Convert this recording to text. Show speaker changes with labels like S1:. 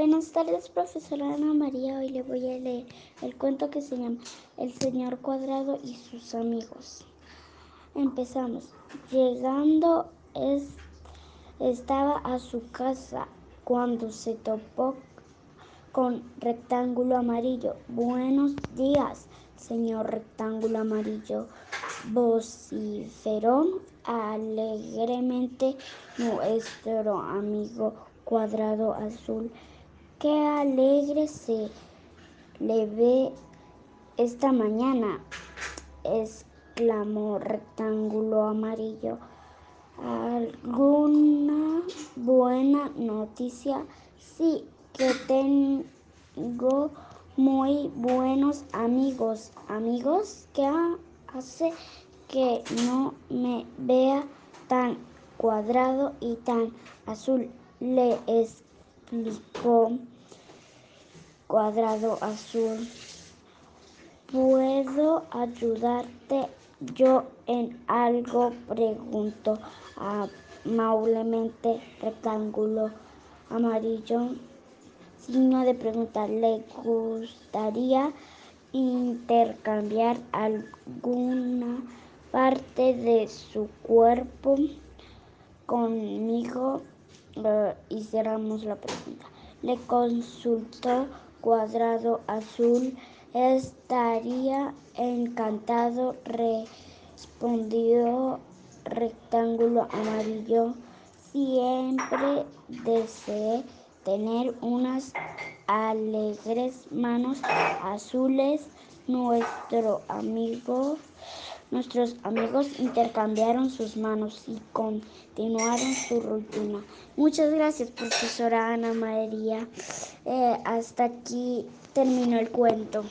S1: Buenas tardes, profesora Ana María. Hoy le voy a leer el cuento que se llama El señor cuadrado y sus amigos. Empezamos. Llegando estaba a su casa cuando se topó con rectángulo amarillo. Buenos días, señor rectángulo amarillo. Vociferó alegremente nuestro amigo cuadrado azul. ¡Qué alegre se le ve esta mañana! exclamó Rectángulo Amarillo. ¿Alguna buena noticia? Sí, que tengo muy buenos amigos. ¿Amigos? ¿Qué hace que no me vea tan cuadrado y tan azul? Le explicó Cuadrado Azul. ¿Puedo ayudarte yo en algo? Preguntó amablemente Rectángulo Amarillo. Signo de pregunta. ¿Le gustaría intercambiar alguna parte de su cuerpo conmigo? Y cerramos la pregunta. Le consultó Cuadrado Azul. Estaría encantado, respondió Rectángulo Amarillo. Siempre deseé tener unas alegres manos azules. Nuestro amigo Nuestros amigos intercambiaron sus manos y continuaron su rutina. Muchas gracias, profesora Ana María. Eh, hasta aquí terminó el cuento.